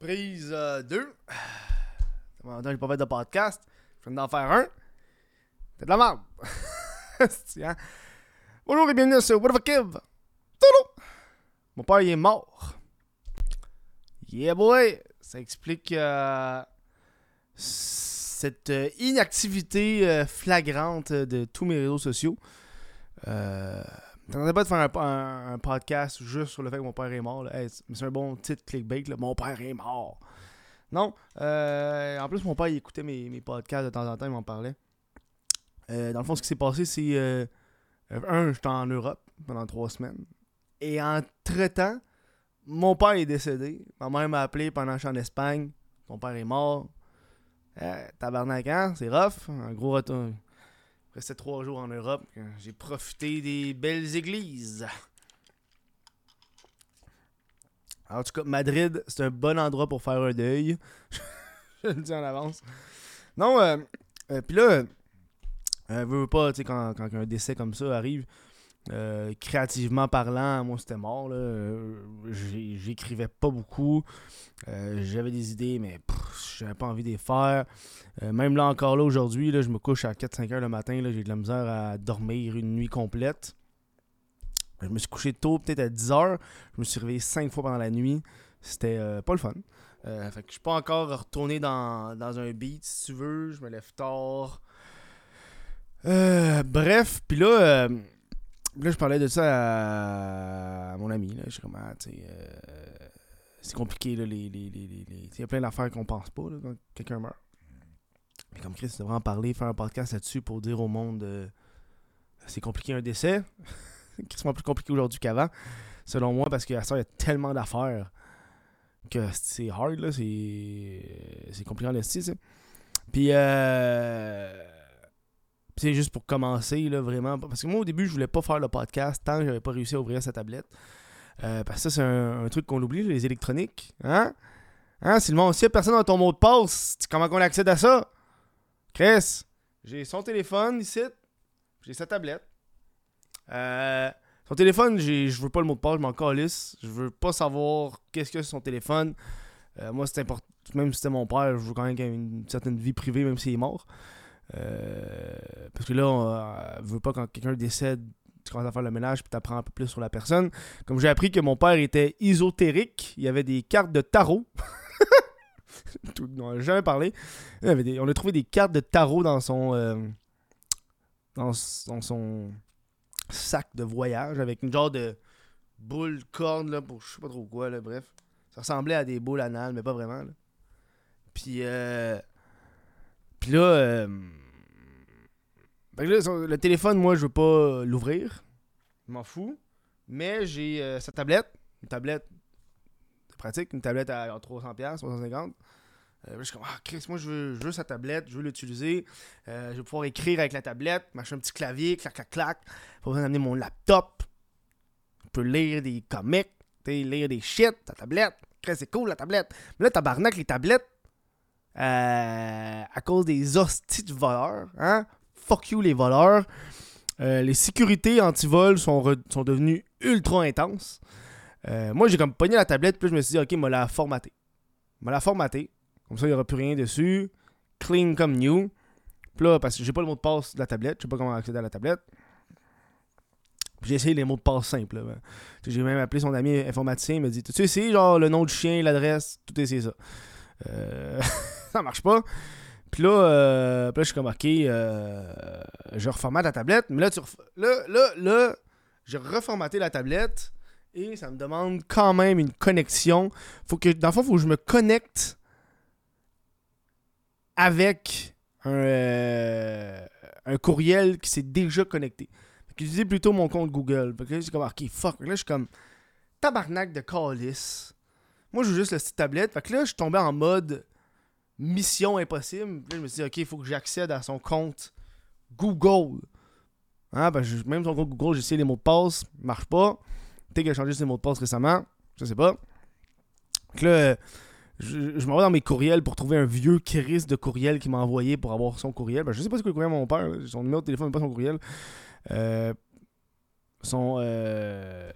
Prise 2. Ça j'ai pas fait de podcast. Je viens d'en faire un. C'est de la merde. Hein? Bonjour et bienvenue sur What the Kiv. Mon père, est mort. Yeah, boy. Ça explique euh, cette euh, inactivité euh, flagrante de tous mes réseaux sociaux. Euh, T'entendais pas de faire un, podcast juste sur le fait que mon père est mort. c'est un bon titre clickbait. Là. Mon père est mort. Non. euh, en plus, mon père écoutait mes, podcasts de temps en temps. Il m'en parlait. Euh, dans le fond, ce qui s'est passé, c'est. euh, un, j'étais en Europe pendant trois semaines. Et entre-temps, mon père est décédé. Ma mère m'a appelé pendant que je suis en Espagne. Mon père est mort. Tabarnak, hein? C'est rough. Un gros retour. Resté trois jours en Europe. J'ai profité des belles églises. En tout cas, Madrid, c'est un bon endroit pour faire un deuil. Je le dis en avance. Non, euh, euh, puis là, euh, veux, veux pas, tu sais, quand un décès comme ça arrive, euh, créativement parlant, moi c'était mort. là. Euh, J'écrivais pas beaucoup. Euh, J'avais des idées, mais pff, j'avais pas envie de les faire. Même là, encore là, aujourd'hui, là, je me couche à 4-5 heures le matin. là, J'ai de la misère à dormir une nuit complète. Je me suis couché tôt, peut-être à 10 heures. Je me suis réveillé 5 fois pendant la nuit. C'était pas le fun. Je suis pas encore retourné dans, dans un beat, si tu veux. Je me lève tard. Bref, puis là, là, je parlais de ça à, mon ami. Là. Je suis comme, ah, tu sais, euh, c'est compliqué, là, les, Il y a plein d'affaires qu'on pense pas quand quelqu'un meurt. Mais comme Chris, tu devrais en parler, faire un podcast là-dessus pour dire au monde euh, c'est compliqué un décès. c'est quasiment plus compliqué aujourd'hui qu'avant, selon moi, parce qu'à ça, il y a tellement d'affaires que c'est hard, là. C'est, c'est compliqué en esti. Puis, euh, c'est juste pour commencer, là, vraiment. Parce que moi, au début, je voulais pas faire le podcast tant que j'avais pas réussi à ouvrir sa tablette. Euh, parce que ça, c'est un, truc qu'on oublie, les électroniques. Hein? Hein, y a personne dans ton mot de passe, comment qu'on accède à ça? Chris, j'ai son téléphone ici, j'ai sa tablette. Euh, son téléphone, je veux pas le mot de passe, je m'en calisse. Je veux pas savoir qu'est-ce que c'est son téléphone. Euh, moi, c'est important. Même si c'était mon père, je veux quand même qu'il ait une certaine vie privée, même s'il est mort. Là, on euh, veut pas quand quelqu'un décède, tu commences à faire le ménage puis t'apprends un peu plus sur la personne. Comme j'ai appris que mon père était ésotérique, il y avait des cartes de tarot. Tout- on n'a jamais parlé. On a trouvé des cartes de tarot dans son euh, dans, son sac de voyage avec une genre de boule corne là pour je sais pas trop quoi là, bref. Ça ressemblait à des boules anales mais pas vraiment. Puis euh, puis là euh, fait que là, son- le téléphone moi je veux pas l'ouvrir. Je m'en fous. Mais j'ai euh, sa tablette, une tablette pratique, une tablette à 300 pièces, 350. Euh, là, je suis comme, ah, Chris, moi, je veux, je veux sa tablette, je veux l'utiliser. Euh, je vais pouvoir écrire avec la tablette, m'acheter un petit clavier, clac, clac, clac. Pas besoin d'amener mon laptop. Je peux lire des comics, lire des shit, ta tablette. Chris, c'est cool, la tablette. Mais là, tabarnak, les tablettes, euh, à cause des hosties de voleurs, hein? Fuck you, les voleurs. Euh, les sécurités anti-vol sont, sont devenues ultra intenses. Euh, moi, j'ai comme pogné la tablette, puis je me suis dit, ok, moi la formater. Moi la formater. Comme ça, il n'y aura plus rien dessus. Clean comme new. Puis là, parce que j'ai pas le mot de passe de la tablette, je sais pas comment accéder à la tablette. J'ai essayé les mots de passe simples. sais, J'ai même appelé son ami informaticien, il m'a dit Tu sais, genre le nom du chien, l'adresse, tout essayé ça. Euh, ça marche pas. Puis là, euh, là, je suis comme Ok, euh, je reformate la tablette. Mais là, tu là, là, là, j'ai reformaté la tablette et ça me demande quand même une connexion. Faut que, dans le fond, il faut que je me connecte avec un, euh, courriel qui s'est déjà connecté. J'utilisais plutôt mon compte Google. Fait que là, c'est comme, ok, fuck. Là, je suis comme, tabarnak de calice. Moi, je joue juste le site tablette. Fait que là, je suis tombé en mode mission impossible. Là, je me suis dit, ok, il faut que j'accède à son compte Google. Hein, ben, même son compte Google, j'ai essayé les mots de passe, marche pas. Peut-être qu'il a changé ses mots de passe récemment, je sais pas. Que là, je, je m'en vais dans mes courriels pour trouver un vieux Chris de courriel qui m'a envoyé pour avoir son courriel. Ben, je sais pas c'est quoi le courriel de mon père, son numéro de téléphone, mais pas son courriel. Euh, son, euh,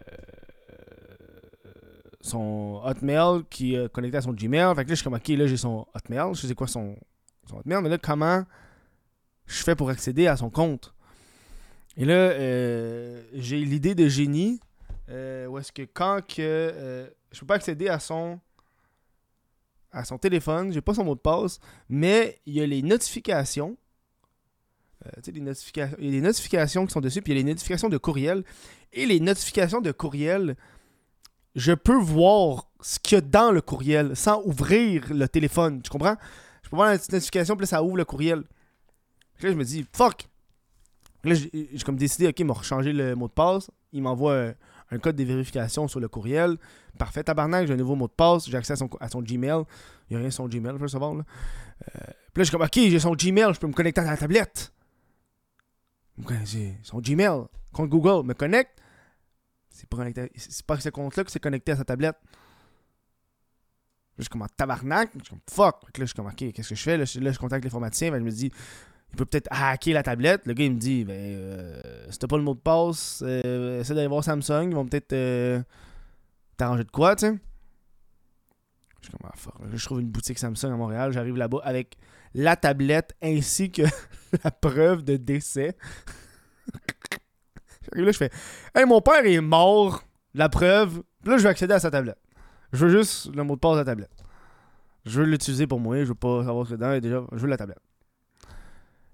son Hotmail qui est connecté à son Gmail. Fait que là, je suis comme, ok, là, j'ai son Hotmail. Je sais quoi son, son Hotmail. Mais là, comment je fais pour accéder à son compte? Et là, euh, j'ai l'idée de génie. Euh, où est-ce que quand que. Euh, je peux pas accéder à son. à son téléphone, j'ai pas son mot de passe, mais il y a les notifications. sais, les notifications. Il y a les notifications qui sont dessus, puis il y a les notifications de courriel. Et les notifications de courriel, je peux voir ce qu'il y a dans le courriel sans ouvrir le téléphone. Tu comprends? Je peux voir la petite notification, puis là, ça ouvre le courriel. Là, je me dis, fuck! Là, j'ai comme décidé, ok, il m'a changé le mot de passe. Il m'envoie un, code de vérification sur le courriel. Parfait, tabarnak, j'ai un nouveau mot de passe. J'ai accès à son, à son Gmail. Il n'y a rien sur son Gmail, je veux savoir. Là. Euh, puis là, je comme, ok, j'ai son Gmail, je peux me connecter à la tablette. Son Gmail, compte Google, me connecte. C'est pas, pas ce compte-là que c'est connecté à sa tablette. Je suis comme en tabarnak. Je suis comme fuck. là, je suis comme, ok, qu'est-ce que je fais? Là, je, contacte l'informaticien. Ben, je me dis, il peut peut-être hacker la tablette. Le gars, il me dit, ben, euh, si t'as pas le mot de passe, euh, essaie d'aller voir Samsung. Ils vont peut-être euh, t'arranger de quoi, tu sais? Je suis comme, ah, fuck. Je trouve une boutique Samsung à Montréal. J'arrive là-bas avec la tablette ainsi que la preuve de décès. là, je fais Hey, mon père est mort, la preuve. Là, je vais accéder à sa tablette. Je veux juste le mot de passe de la tablette. Je veux l'utiliser pour moi, je veux pas savoir ce que dedans. Déjà, je veux la tablette.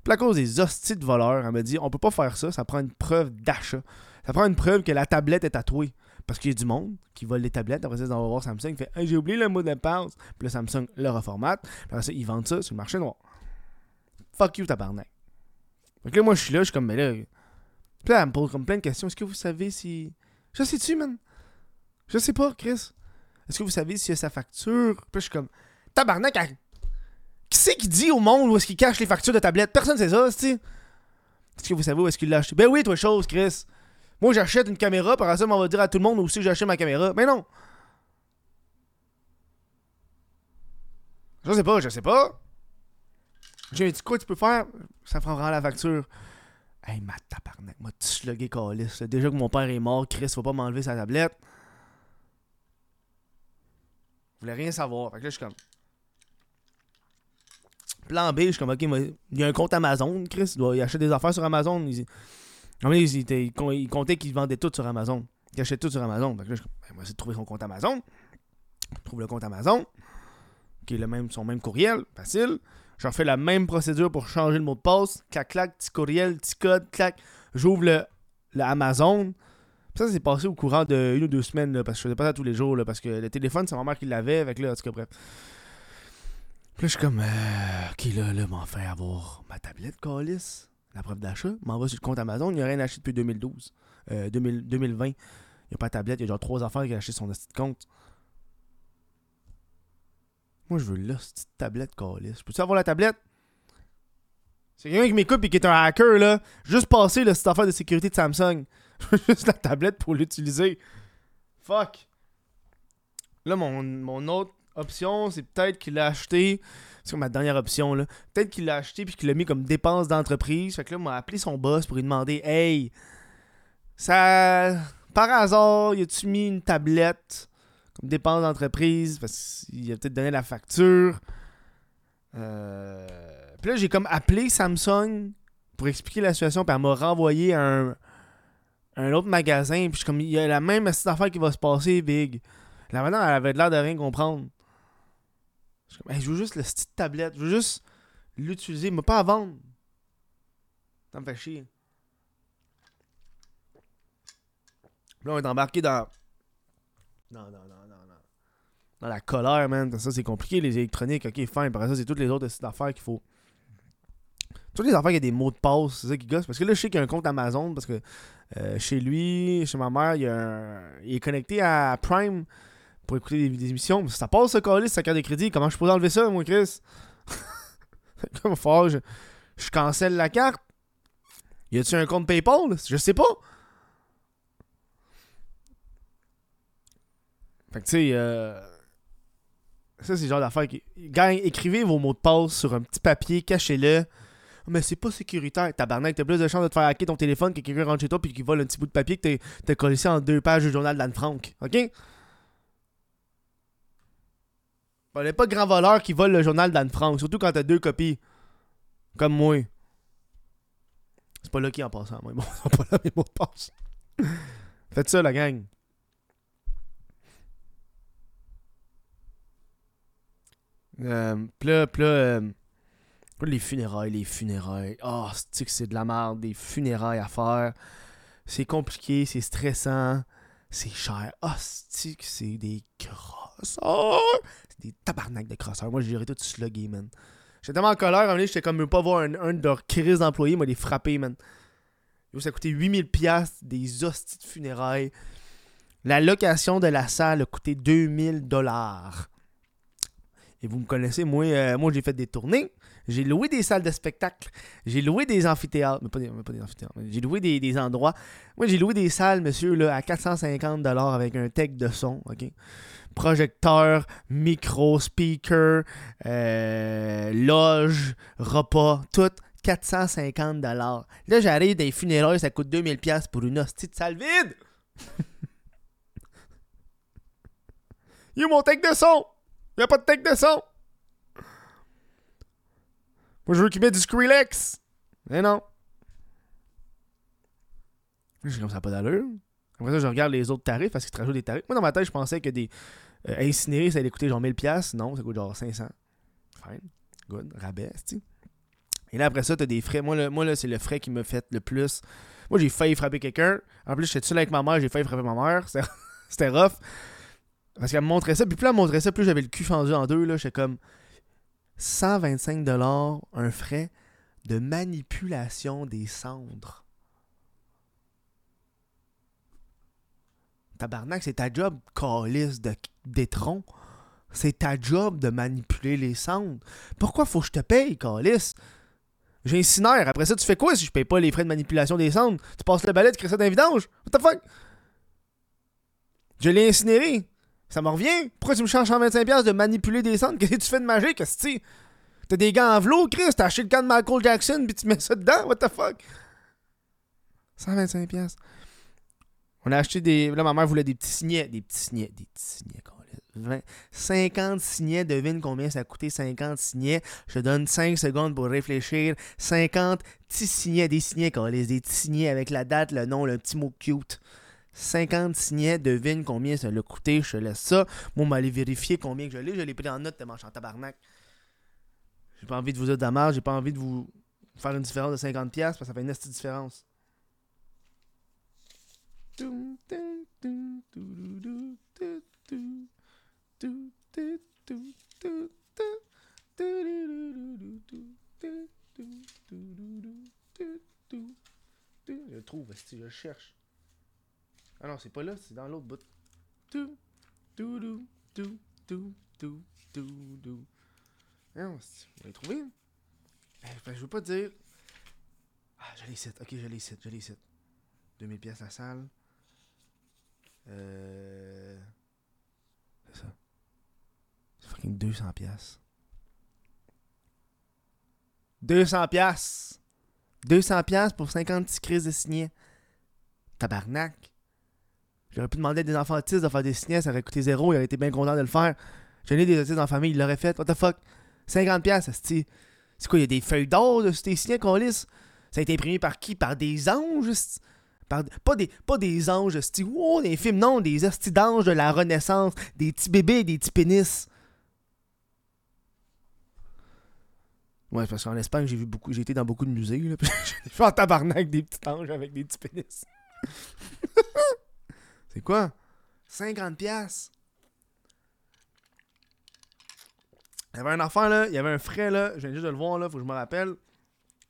Puis à cause des hosties de voleurs, elle m'a dit on peut pas faire ça, ça prend une preuve d'achat. Ça prend une preuve que la tablette est tatouée. Parce qu'il y a du monde qui vole les tablettes. Après ça, ils vont voir Samsung. Il fait hey, J'ai oublié le mot de passe. Puis là, Samsung le reformate. Puis après ça, ils vendent ça sur le marché noir. Fuck you, tabarnak. Donc là, moi, je suis là, je suis comme Mais là, puis là, elle me pose comme plein de questions. Est-ce que vous savez si. Je sais-tu, man? Je sais pas, Chris. Est-ce que vous savez s'il y a sa facture? Puis je suis comme. Tabarnak, qui c'est qui dit au monde où est-ce qu'il cache les factures de tablette? Personne sait ça, tu Est-ce que vous savez où est-ce qu'il l'a acheté? Ben oui, toi, chose, Chris. Moi, j'achète une caméra, par ça, on va dire à tout le monde où c'est que j'achète ma caméra. Mais non. Je sais pas, je sais pas. J'ai dit quoi tu peux faire? Ça fera vraiment la facture. Hey, ma tabarnak, m'a slugué calice. Déjà que mon père est mort, Chris, faut pas m'enlever sa tablette. Je voulais rien savoir. Fait que là, je suis comme. Plan B, je suis comme, ok, il y a un compte Amazon, Chris, il doit il achète des affaires sur Amazon. Il, il, comptait qu'il vendait tout sur Amazon. Il achète tout sur Amazon. Fait là, je suis comme, ben, trouver son compte Amazon. Je trouve le compte Amazon, qui est le même, son même courriel, facile. J'en fais la même procédure pour changer le mot de passe. Clac, clac, petit courriel, petit code, clac. J'ouvre le, Amazon. ça, c'est passé au courant de une ou deux semaines, parce que je faisais pas ça tous les jours, parce que le téléphone, c'est ma mère qui l'avait, avec là, en tout cas, bref. Puis là, je suis comme, euh, ok, là, là, m'en fait avoir ma tablette, Calis, la preuve d'achat, m'en va sur le compte Amazon, il n'y a rien acheté depuis 2012, euh, 2020. Il n'y a pas de tablette, il y a genre trois affaires qui a acheté son petit compte. Moi, je veux là, cette tablette, Calis. Peux-tu avoir la tablette? C'est quelqu'un qui m'écoute et qui est un hacker, là. Juste passer cette affaire de sécurité de Samsung. Je juste la tablette pour l'utiliser. Fuck. Là, mon, mon autre option, c'est peut-être qu'il l'a acheté. C'est ma dernière option, là. Peut-être qu'il l'a acheté puis qu'il l'a mis comme dépense d'entreprise. Fait que là, m'a appelé son boss pour lui demander Hey, ça. Par hasard, y a-tu mis une tablette dépense d'entreprise parce qu'il a peut-être donné la facture. Euh... Puis là, j'ai comme appelé Samsung pour expliquer la situation, puis elle m'a renvoyé à un, un autre magasin. Puis comme, il y a la même affaire qui va se passer, Big. La madame, elle avait l'air de rien comprendre. Je, comme, je veux juste le petite tablette, je veux juste l'utiliser, mais pas à vendre. Ça me fait chier. Là, on est embarqué dans. Non, non, non dans la colère, man. Ça, c'est compliqué, les électroniques. Ok, fin. Par ça, c'est toutes les autres affaires qu'il faut. Toutes les affaires, il y a des mots de passe, c'est ça qui gosse. Parce que là, je sais qu'il y a un compte Amazon, parce que euh, chez lui, chez ma mère, il, y a il est connecté à Prime pour écouter des, émissions. Ça passe ce colis, sa carte de crédit. Comment je peux enlever ça, moi, Chris? Comme fort, je, je cancelle la carte. Y a-tu un compte PayPal? Je sais pas. Fait que tu sais, euh, ça, c'est le genre d'affaire qui. Gang, écrivez vos mots de passe sur un petit papier, cachez-le. Mais c'est pas sécuritaire. Tabarnak, t'as plus de chances de te faire hacker ton téléphone que quelqu'un rentre chez toi puis qu'il vole un petit bout de papier que t'as collé en deux pages du journal d'Anne Frank. OK? parlais pas grand voleur qui vole le journal d'Anne Frank, surtout quand t'as deux copies. Comme moi. C'est pas là qui en passe moi. Bon, c'est pas là mes mots de passe. Faites ça, la gang. Euh, là, euh, les funérailles, les funérailles. Oh, c'est que c'est de la merde, des funérailles à faire? C'est compliqué, c'est stressant, c'est cher. Oh, c'est que c'est des crosseurs? C'est des tabarnak de crosseurs. Moi, j'irais tout sluggy, man. J'étais tellement en colère, un j'étais comme, même pas voir un, un de leurs crises d'employés, moi, les frapper, man. Yo, ça a coûté 8000$ des hosties de funérailles. La location de la salle a coûté 2000$. Et vous me connaissez, moi, euh, moi j'ai fait des tournées. J'ai loué des salles de spectacle. J'ai loué des amphithéâtres. Mais pas des, amphithéâtres. J'ai loué des, des, endroits. Moi, j'ai loué des salles, monsieur, là, à 450$ avec un tech de son. OK? Projecteur, micro, speaker, euh, loge, repas, tout. 450$. Là, j'arrive des funérailles, ça coûte 2000$ pour une hostie de salle vide. Yo, mon tech de son! Y'a pas de tech de son! Moi, je veux qu'il mette du Skrillex! Mais non! J'ai comme ça pas d'allure. Après ça, je regarde les autres tarifs parce qu'ils te rajoutent des tarifs. Moi, dans ma tête, je pensais que des euh, incinérés, ça allait coûter genre 1000$. Non, ça coûte genre 500. Fine. Good. Rabais, tu Et là, après ça, t'as des frais. Moi, là, moi, là c'est le frais qui me fait le plus. Moi, j'ai failli frapper quelqu'un. En plus, j'étais seul avec ma mère, j'ai failli frapper ma mère. C'était rough. Parce qu'elle me montrait ça. Puis plus elle me montrait ça, plus j'avais le cul fendu en deux. Là, j'étais comme 125$ un frais de manipulation des cendres. Tabarnak, c'est ta job, calice de d'étron. C'est ta job de manipuler les cendres. Pourquoi faut que je te paye, calice? J'incinère. Après ça, tu fais quoi si je paye pas les frais de manipulation des cendres? Tu passes le balai, tu crées ça d'un vidange? What the fuck? Je l'ai incinéré. Ça me revient. Pourquoi tu me changes 125$ de manipuler des cendres? Qu'est-ce que tu fais de magique, que T'as des gants en velours, Chris? T'as acheté le camp de Michael Jackson puis tu mets ça dedans? What the fuck? 125$. On a acheté des. Là, ma mère voulait des petits signets. Des petits signets. Des petits signets, 20, 50 signets. Devine combien ça a coûté 50 signets. Je te donne 5 secondes pour réfléchir. 50 petits signets. Des signets, les Des petits signets avec la date, le nom, le petit mot cute. 50 signets, devine combien ça l'a coûté, je te laisse ça. Moi, on allé vérifier combien que je l'ai. Je l'ai pris en note tellement je suis en tabarnak. J'ai pas envie de vous dire de j'ai pas envie de vous faire une différence de 50$ parce que ça fait une petite différence. Je trouve, je cherche. Ah non, c'est pas là, c'est dans l'autre bout. Tout, tout, tout, tout, tout, tout, tout, tout. Non, on l'a trouvé. Ben, je veux pas dire. Ah, je l'ai cite. Ok, je l'ai cite, je l'ai cite. 2000 pièces la salle. Euh. C'est ça. C'est fucking 200 pièces. 200 pièces. 200 pièces pour 50 petits crises de signet. Tabarnak. J'aurais pu demander à des enfants autistes de faire des signets, ça aurait coûté zéro, il aurait été bien content de le faire. J'en ai des autistes en famille, il l'aurait fait. What the fuck? 50$, c'est C'est quoi, il y a des feuilles d'or de ces signets qu'on lisse? Ça a été imprimé par qui? Par des anges? Pas, des, anges, wow, des films, non, des hosties d'anges de la Renaissance, des petits bébés, des petits pénis. Ouais, parce qu'en Espagne, j'ai vu beaucoup, j'ai été dans beaucoup de musées, là, j'ai fait en tabarnak des petits anges avec des petits pénis. C'est quoi? 50 pièces. Il y avait un enfant là, il y avait un frais là, je viens juste de le voir là, faut que je me rappelle.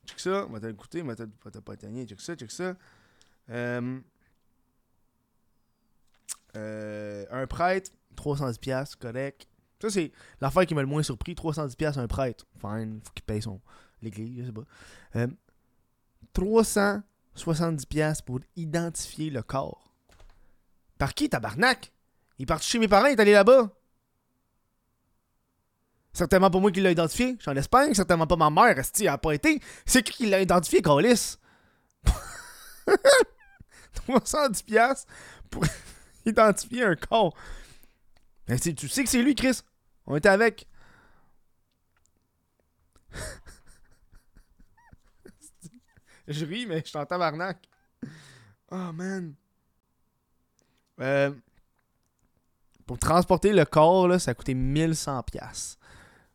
Check ça, on va t'écouter, on va pas étonné, check ça, check ça. Euh, euh, un prêtre, 310 pièces, correct. Ça c'est l'affaire qui m'a le moins surpris, 310 pièces un prêtre. Fine, faut qu'il paye son l'église, je sais pas. Euh, 370 pièces pour identifier le corps. Par qui, tabarnak? Il est parti chez mes parents, il est allé là-bas. Certainement pas moi qui l'a identifié. Je suis en Espagne. Certainement pas ma mère. Esti, elle a pas été. C'est qui qui l'a identifié, Calis? 310$ pour identifier un corps. Ben, tu sais que c'est lui, Chris. On était avec. je ris, mais je suis en tabarnak. Oh man. Euh, pour transporter le corps, là, ça a coûté 1100 pièces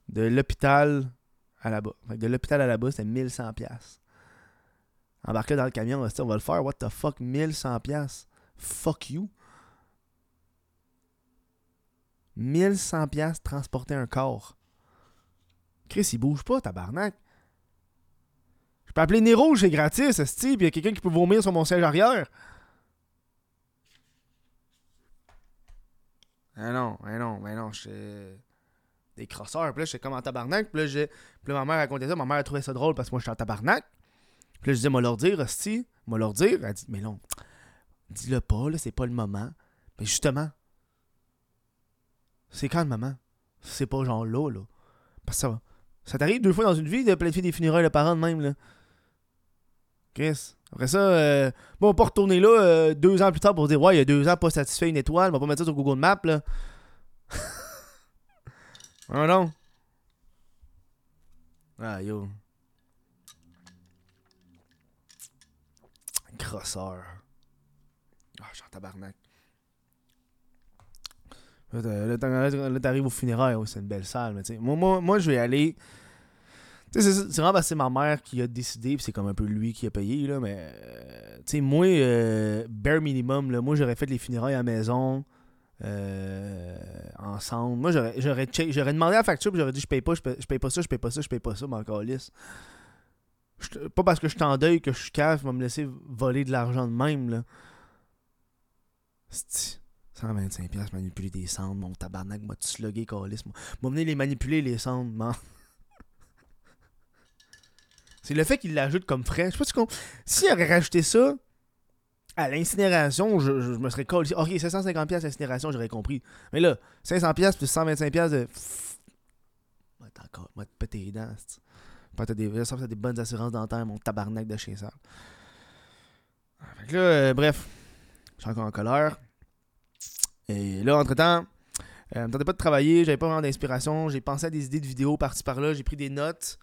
De l'hôpital à là-bas. de l'hôpital à là-bas, c'était 1100 pièces Embarquer dans le camion, on va le faire. What the fuck, 1100 pièces Fuck you. 1100 pièces transporter un corps. Chris, il bouge pas, tabarnak. Je peux appeler Nero, j'ai gratis, esti, puis il y a quelqu'un qui peut vomir sur mon siège arrière. Ah non, ah non, mais non, j'étais des crosseurs. Puis là, j'étais comme en tabarnak. Puis là, ma mère racontait ça. Ma mère a trouvé ça drôle parce que moi, j'étais en tabarnak. Puis là, je disais, moi leur dire, hostie, moi leur dire. Elle dit, mais non, dis-le pas, là, c'est pas le moment. Mais justement, c'est quand le moment? C'est pas genre là, là. Parce que ça, ça t'arrive deux fois dans une vie de planifier des funérailles de parents de même, là. Chris. Après ça, euh, bon, on pas retourner là euh, deux ans plus tard pour dire Ouais, il y a deux ans, pas satisfait une étoile, on va pas mettre ça sur Google Maps là. ah non. Ah yo. Grosseur. Ah, en tabarnak. Là, t'arrives au funérailles, c'est une belle salle, mais tu sais. Moi, moi, moi, je vais aller c'est vraiment que c'est ma mère qui a décidé, puis c'est comme un peu lui qui a payé, là, mais, euh, tu sais, moi, euh, bare minimum, là, moi, j'aurais fait les funérailles à la maison, euh, ensemble. Moi, j'aurais, j'aurais, demandé la facture, puis j'aurais dit, je paye pas, je paye, pas ça, je paye pas ça, je paye pas ça, mais encore lisse. Pas parce que je suis en deuil que je suis cave, je vais me laisser voler de l'argent de même, là. 125$ manipuler des cendres, mon tabarnak m'a slugué, calice. M'a venu les manipuler, les cendres, man. C'est le fait qu'il l'ajoute comme frais. Je sais pas si tu S'il aurait rajouté ça à l'incinération, je, me serais collé. Ok, 750$ l'incinération, j'aurais compris. Mais là, 500$ plus 125$ de. Moi, encore. Moi, te péter les dents. Pas des, des bonnes assurances dentaires, mon tabarnak de chez ça. Fait que là, euh, bref, je suis encore en colère. Et là, entre-temps, euh, me tentais pas de travailler, j'avais pas vraiment d'inspiration, j'ai pensé à des idées de vidéos par-ci par-là, j'ai pris des notes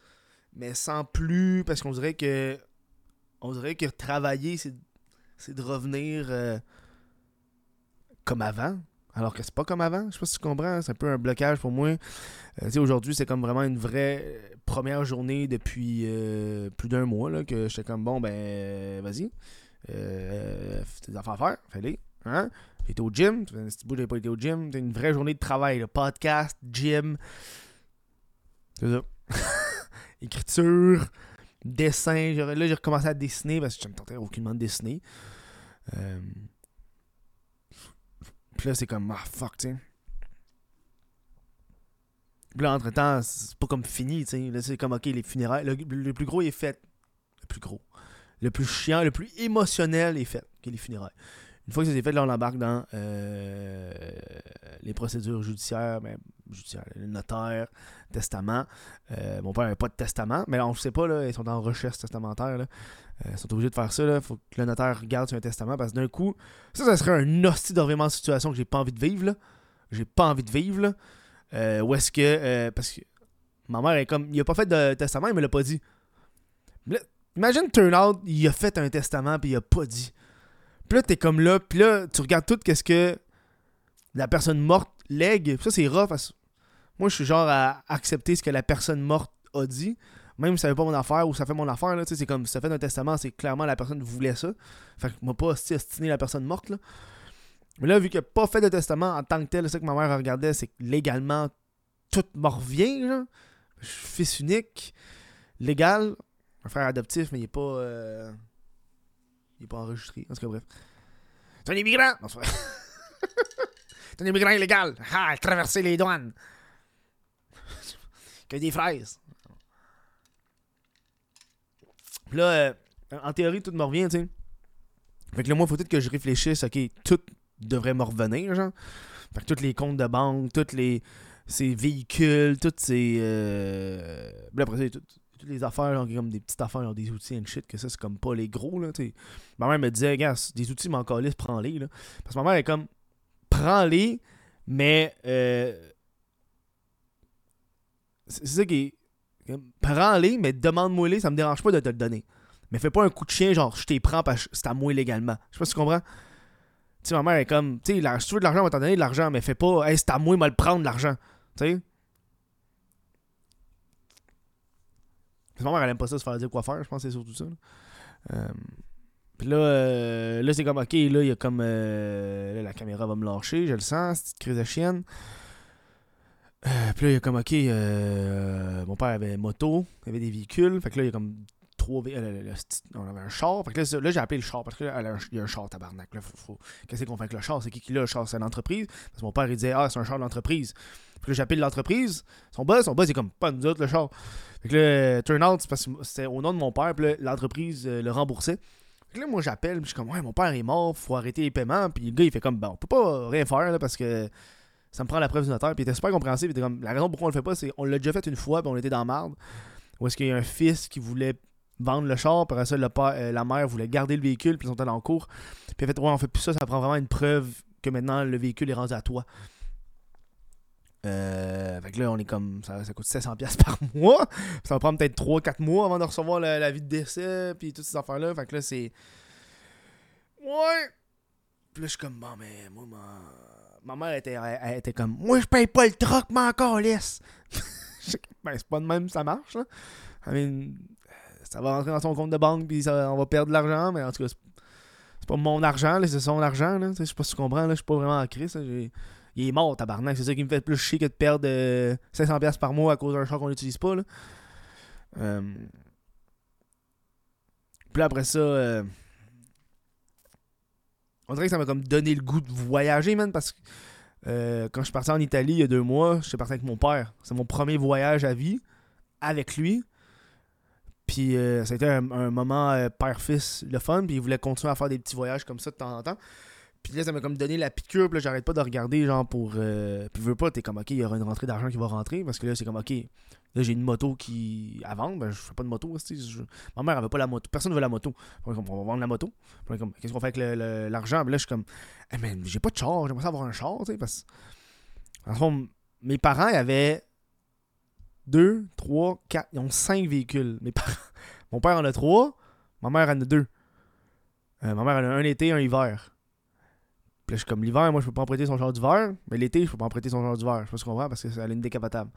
mais sans plus, parce qu'on dirait que on dirait que travailler, c'est de revenir euh, comme avant. Alors que c'est pas comme avant. Je sais pas si tu comprends. C'est un peu un blocage pour moi. Euh, aujourd'hui, c'est comme vraiment une vraie première journée depuis euh, plus d'un mois. Là, que j'étais comme bon, ben, vas-y. tes affaires à faire. Fais-les. Hein? J'étais au gym. Tu petit bout, pas été au gym. C'était une vraie journée de travail. Le podcast, gym. C'est ça. écriture, dessin. Là, j'ai recommencé à dessiner parce que je ne me tentais aucunement de dessiner. Euh... Puis là, c'est comme, ah fuck, tu sais. Puis là, entre-temps, c'est pas comme fini, tu sais. Là, c'est comme, ok, les funérailles. Le, plus gros est fait. Le plus gros. Le plus chiant, le plus émotionnel est fait, que les funérailles. Une fois que ça s'est fait, là, on embarque dans euh, les procédures judiciaires, ben, judiciaires, notaire, testament. Euh, mon père n'avait pas de testament, mais on ne sait pas, là, ils sont en recherche testamentaire. Là. Euh, ils sont obligés de faire ça. Il faut que le notaire regarde sur un testament parce que d'un coup, ça, ça serait un hostie de situation que j'ai pas envie de vivre. Là. J'ai pas envie de vivre. Là. Ou est-ce que. parce que ma mère est comme. Il a pas fait de testament, il me l'a pas dit. imagine turn out, il a fait un testament puis il a pas dit. Puis là, t'es comme là, puis là, tu regardes tout qu'est-ce que la personne morte lègue. ça, c'est rough. Moi, je suis genre à accepter ce que la personne morte a dit. Même si ça fait pas mon affaire ou ça fait mon affaire, là, c'est comme ça fait un testament, c'est clairement la personne voulait ça. Fait que moi pas ostiner la personne morte. Là. Mais là, vu qu'il pas fait de testament en tant que tel, c'est que ma mère regardait, c'est que légalement, tout me revient. Je suis fils unique, légal, un frère adoptif, mais il est pas. Euh, il est pas enregistré. En tout cas, bref. C'est un immigrant! C'est un immigrant illégal! Ah, traverser les douanes! que des fraises. Puis là, euh, en théorie, tout me revient, tu sais. Fait que là, moi, faut peut-être que je réfléchisse, ok, tout devrait me revenir, genre. Fait que tous les comptes de banque, tous les ces véhicules, toutes ces. Euh... après ça, toutes les affaires, genre, comme des petites affaires, des outils and shit, que ça, c'est comme pas les gros, là, tu. Ma mère me disait, gars, des outils, m'en prends-les, là. Parce que ma mère est comme, prends-les, mais. Euh c'est ça qui est. Prends-les, mais demande-moi-les, ça me dérange pas de te le donner. Mais fais pas un coup de chien, genre, je t'ai prends parce que c'est à moi légalement. Je sais pas si tu comprends. Tu sais, ma mère est comme, tu sais, si tu veux de l'argent, on va t'en donner de l'argent, mais fais pas, hey, c'est à moi, de le prendre, l'argent. Tu sais? Ma mère, elle aime pas ça, se faire dire quoi faire, je pense que c'est surtout ça. Euh, puis là, euh, là c'est comme, ok, là, il y a comme, euh, là, la caméra va me lâcher, je le sens, cette crise de chienne. Euh, puis là, il y a comme, ok, mon père avait moto, il avait des véhicules. Fait que là, il y a comme trois on avait un char. Fait que là, là j'ai appelé le char parce qu'il y a un char tabarnak. Là, Qu'est-ce qu'on fait avec le char C'est qui qui l'a le char C'est l'entreprise. Parce que mon père, il disait, ah, c'est un char d'entreprise. Puis là, j'appelle l'entreprise. Son boss, son boss, est comme, pas nous autres, le char. Fait que là, turn out, c'est parce que c'était au nom de mon père. Puis l'entreprise euh, le remboursait. Fait que là, moi, j'appelle. Puis je suis comme, ouais, mon père est mort, faut arrêter les paiements. Puis le gars, il fait comme, ben, on peut pas rien faire là, parce que ça me prend la preuve du notaire. Puis il était super compréhensif. Était comme, la raison pourquoi on le fait pas, c'est on l'a déjà fait une fois, puis on était dans marde. Ou est-ce qu'il y a un fils qui voulait vendre le char, puis après ça, euh, la mère voulait garder le véhicule, puis ils sont allés en cours. Puis a fait, ouais, on fait plus ça, ça prend vraiment une preuve que maintenant le véhicule est rendu à toi. Euh, fait que là, on est comme. Ça, ça coûte 700$ par mois. Ça va prendre peut-être 3-4 mois avant de recevoir la, vie de décès, puis toutes ces affaires-là. Fait que là, c'est. Ouais! Puis là, je suis comme, bon, mais moi, ma, ma mère était, elle, était comme, moi, je paye pas le troc, mais encore laisse. ben, c'est pas de même, ça marche, là. I mean, ça va rentrer dans son compte de banque, puis on va perdre de l'argent, mais en tout cas, c'est pas mon argent, c'est son argent, là. Je sais pas si tu comprends, là. Je suis pas vraiment en crise, il est mort, tabarnak. C'est ça qui me fait plus chier que de perdre 500$ euh, par mois à cause d'un char qu'on n'utilise pas. Là. Euh... Puis après ça, euh... on dirait que ça m'a comme donné le goût de voyager, man, parce que quand je suis parti en Italie il y a deux mois, je suis parti avec mon père. C'est mon premier voyage à vie avec lui. Puis ça a été un, un moment père-fils le fun. Puis il voulait continuer à faire des petits voyages comme ça de temps en temps. Puis là, ça m'a comme donné la piqûre. Puis là, j'arrête pas de regarder, genre, pour. Euh... Puis veux pas, t'es comme, ok, il y aura une rentrée d'argent qui va rentrer. Parce que là, c'est comme, ok, là, j'ai une moto qui. à vendre. Ben, je fais pas de moto. Ma mère avait pas la moto. Personne ne veut la moto. on va vendre la moto. qu'est-ce qu'on fait avec l'argent? Là, je suis comme, eh, mais j'ai pas de char. J'aimerais avoir un char, tu sais. Parce en fond, mes parents, ils avaient deux, trois, quatre. Ils ont cinq véhicules. Mes parents. Mon père en a trois. Ma mère en a deux. Euh, ma mère en a un été, un hiver. Là, je suis comme l'hiver, moi, je peux pas emprunter son char d'hiver. Mais l'été, je peux pas emprunter son char d'hiver. Je sais pas ce qu'on voit parce que c'est une décapotable.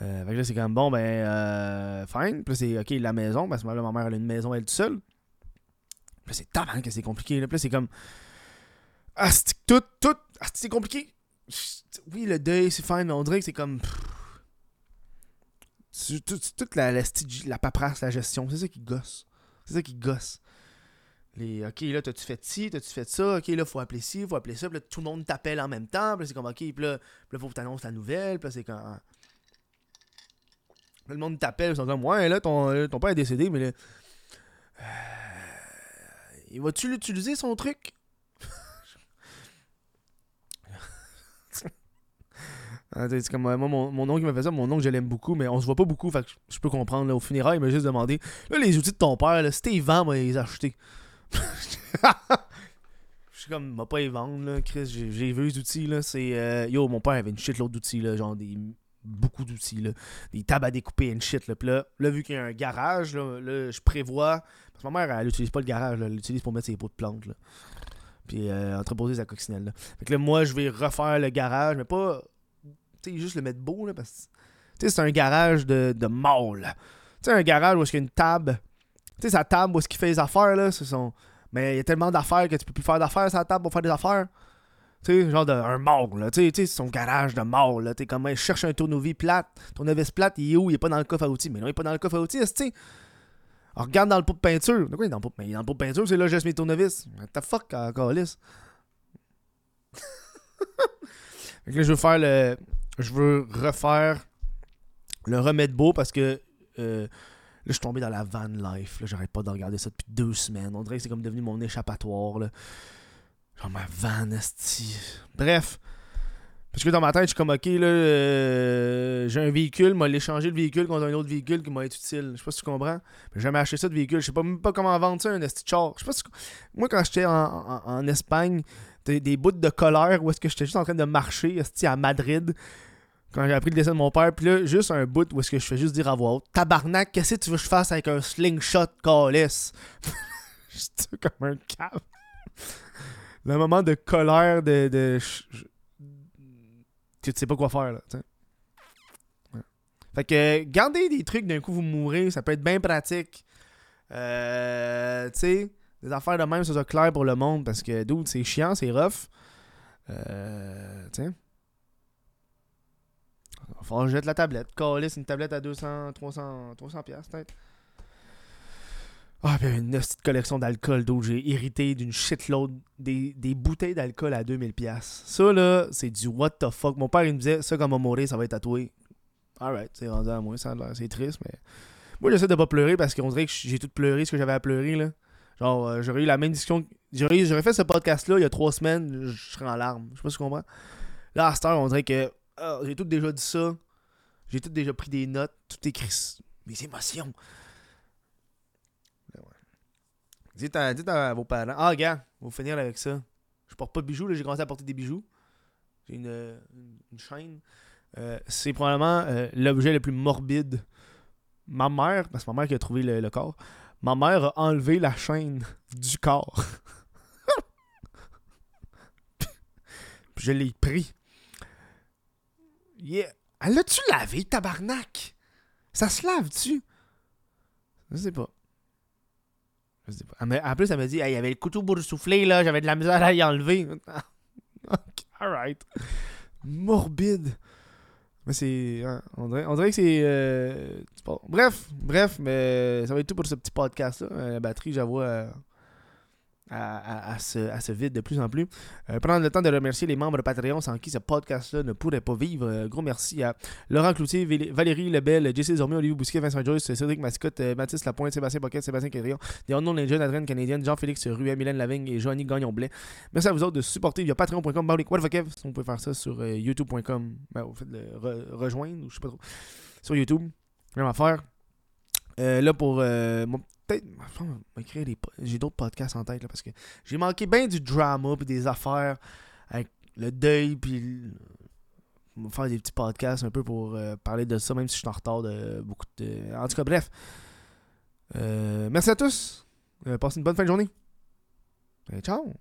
Euh, fait que là, c'est comme bon, ben, euh, fine. Puis c'est ok, la maison. Parce que là, ma mère, elle a une maison, elle toute seule. Puis là, c'est tellement que c'est compliqué. Là. Puis là, c'est comme. Ah, tout, tout. Ah, c'est compliqué. Oui, le deuil, c'est fine, mais on dirait que c'est comme. Toute la, la, la paperasse, la gestion, c'est ça qui gosse. C'est ça qui gosse. Les, ok, là, t'as-tu fait ci, t'as-tu fait ça, ok, là, faut appeler ci, faut appeler ça, puis là, tout le monde t'appelle en même temps, puis c'est comme, ok, puis là, puis là, faut que t'annonces la nouvelle, puis là, c'est quand. le monde t'appelle, ils sont ouais, là, ton, ton père est décédé, mais là. Euh, il va-tu l'utiliser, son truc? Ah, c'est comme moi, mon, mon oncle m'a fait ça, mon oncle je l'aime beaucoup, mais on se voit pas beaucoup, fait que je peux comprendre. Là, au funérailles, il m'a juste demandé Là, les outils de ton père, là, c'était vend, moi, les acheter. Je suis comme, m'a pas les vendre, là, Chris. J'ai vu les outils, là. C'est. Euh, yo, mon père avait une shit l'autre d'outils, là. Genre des. Beaucoup d'outils, là. Des tables à découper, une shit, là. Là, là vu qu'il y a un garage, là, là je prévois. Parce que ma mère, elle utilise pas le garage. Elle l'utilise pour mettre ses pots de plantes, là. Puis euh, entreposer sa coccinelle, là. Fait que là, moi, je vais refaire le garage, mais pas. Tu sais, juste le mettre beau, là. Parce que. C'est un garage de, de mâle. Tu sais, un garage où il y a une table tu sais, sa table où est-ce qu'il fait les affaires, là, c'est son. Mais il y a tellement d'affaires que tu peux plus faire d'affaires sa table pour faire des affaires. Tu sais, genre de, un mort, là. Tu sais, son garage de mort, là. Tu comme, il cherche un tournevis plate. Tournevis plate, il est où? Il est pas dans le coffre à outils. Mais non, il est pas dans le coffre à outils, tu sais? regarde dans le pot de peinture. De quoi il est dans le pot, mais il est dans le pot de peinture, c'est là laisse mes tournevis. What the fuck, encore lisse. fait là, je veux faire le. Je veux refaire le remède beau parce que. Euh, je suis tombé dans la van life. Là, j'arrête pas de regarder ça depuis deux semaines. On dirait que c'est comme devenu mon échappatoire. Là. Genre ma van, esti. Bref. Parce que dans ma tête, je suis comme, ok, là, euh, j'ai un véhicule, m'a l'échanger le véhicule contre un autre véhicule qui m'a été utile. Je sais pas si tu comprends. J'ai jamais acheté ça de véhicule. Je sais pas même pas comment vendre ça, un esti char. Je sais pas. Moi, quand j'étais en, en, Espagne, t'as des bouts de colère où est-ce que j'étais juste en train de marcher, esti, à Madrid Quand j'ai appris le décès de mon père, puis là, juste un bout où est-ce que je fais juste dire à voix haute Tabarnak, qu'est-ce que tu veux que je fasse avec un slingshot calice? J'étais comme un cap. Le moment de colère, de. de tu sais pas quoi faire, là, tu sais. Fait que, gardez des trucs d'un coup, vous mourrez, ça peut être bien pratique. Euh, tu sais, des affaires de même, ça soit clair pour le monde parce que, d'où c'est chiant, c'est rough. Euh, tu sais. Je jette la tablette. Calice, une tablette à 200, 300, 300 pièces peut-être. Ah, puis une petite collection d'alcool d'eau. J'ai hérité d'une shitload des, des bouteilles d'alcool à 2000 pièces. Ça, là, c'est du what the fuck. Mon père, il me disait, ça, quand on va mourir, ça va être tatoué. Alright, c'est rendu à moi, ça c'est triste, mais... Moi, j'essaie de pas pleurer parce qu'on dirait que j'ai tout pleuré ce que j'avais à pleurer, là. Genre, euh, j'aurais eu la même discussion... J'aurais fait ce podcast-là il y a trois semaines, je serais en larmes. Je sais pas si tu comprends. Là, à cette heure, on dirait que ah, j'ai tout déjà dit ça. J'ai tout déjà pris des notes, tout écrit mes émotions. Ouais. Dites, à, vos parents. Ah, gars, on va finir avec ça. Je porte pas de bijoux, là, j'ai commencé à porter des bijoux. J'ai une, une, chaîne. Euh, c'est probablement euh, l'objet le plus morbide. Ma mère, parce que ma mère qui a trouvé le, le corps, ma mère a enlevé la chaîne du corps. Puis je l'ai pris. Yeah. Elle l'a-tu lavé, tabarnak? Ça se lave-tu? Je sais pas. Je sais pas. En plus, elle m'a dit, il y avait le couteau pour souffler, là, j'avais de la misère à y enlever. alright. Morbide. Mais c'est. Hein, on, dirait, on, dirait, que c'est. Euh, bref, bref, mais ça va être tout pour ce petit podcast-là. Euh, la batterie, j'avoue. Euh, à, à, ce, vide de plus en plus. Euh, prendre le temps de remercier les membres Patreon sans qui ce podcast-là ne pourrait pas vivre. Euh, gros merci à Laurent Cloutier, Valérie Lebel, Jesse Zormier, Olivier Bousquet, Vincent Joyce, Cédric Mascotte, euh, Mathis Lapointe, Sébastien Pocket, Sébastien Quédrion, des Unknown Legend, Adrien Canadienne, Jean-Félix Ruet, Mylène Lavigne et Joanny Gagnon-Blais. Merci à vous autres de supporter via patreon.com, on peut faire ça sur youtube.com, ben, vous faites le rejoindre ou je sais pas trop, sur YouTube, même affaire. là pour J'ai d'autres podcasts en tête là, parce que j'ai manqué bien du drama puis des affaires avec le deuil puis faire des petits podcasts un peu pour euh, parler de ça, même si je suis en retard de beaucoup de. En tout cas, bref. Euh, merci à tous. Euh, passez une bonne fin de journée. Et ciao.